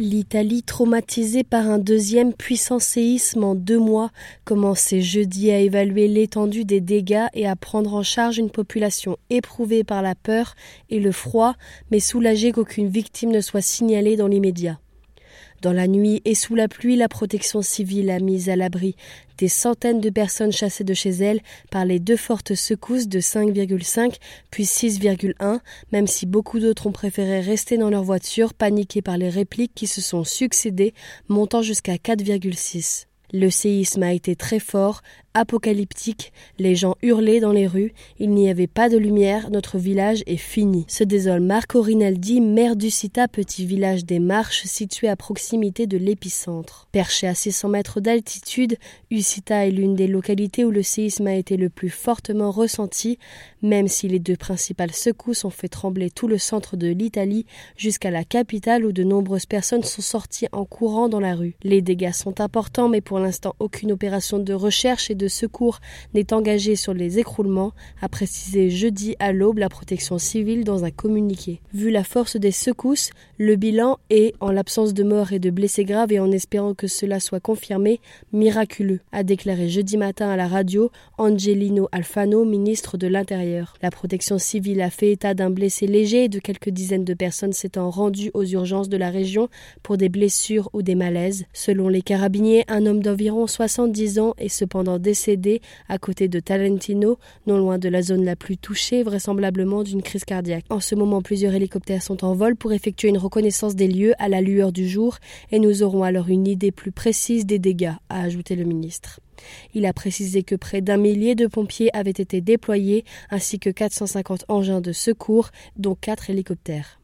L'Italie, traumatisée par un deuxième puissant séisme en deux mois, commençait jeudi à évaluer l'étendue des dégâts et à prendre en charge une population éprouvée par la peur et le froid, mais soulagée qu'aucune victime ne soit signalée dans l'immédiat. Dans la nuit et sous la pluie, la protection civile a mis à l'abri des centaines de personnes chassées de chez elles par les deux fortes secousses de 5,5 puis 6,1, même si beaucoup d'autres ont préféré rester dans leur voiture, paniquées par les répliques qui se sont succédées, montant jusqu'à 4,6. Le séisme a été très fort, apocalyptique, les gens hurlaient dans les rues, il n'y avait pas de lumière, notre village est fini. Se désole Marco Rinaldi, maire d'Ucita, petit village des Marches situé à proximité de l'épicentre. Perché à 600 mètres d'altitude, Ucita est l'une des localités où le séisme a été le plus fortement ressenti, même si les deux principales secousses ont fait trembler tout le centre de l'Italie jusqu'à la capitale où de nombreuses personnes sont sorties en courant dans la rue. Les dégâts sont importants, mais pour l'instant aucune opération de recherche et de secours n'est engagée sur les écroulements, a précisé jeudi à l'aube la protection civile dans un communiqué. Vu la force des secousses, le bilan est, en l'absence de morts et de blessés graves et en espérant que cela soit confirmé, miraculeux, a déclaré jeudi matin à la radio Angelino Alfano, ministre de l'Intérieur. La protection civile a fait état d'un blessé léger et de quelques dizaines de personnes s'étant rendues aux urgences de la région pour des blessures ou des malaises. Selon les carabiniers, un homme d'environ 70 ans est cependant décédé à côté de Talentino, non loin de la zone la plus touchée, vraisemblablement d'une crise cardiaque. En ce moment, plusieurs hélicoptères sont en vol pour effectuer une reconnaissance des lieux à la lueur du jour et nous aurons alors une idée plus précise des dégâts, a ajouté le ministre. Il a précisé que près d'un millier de pompiers avaient été déployés ainsi que 450 engins de secours, dont quatre hélicoptères.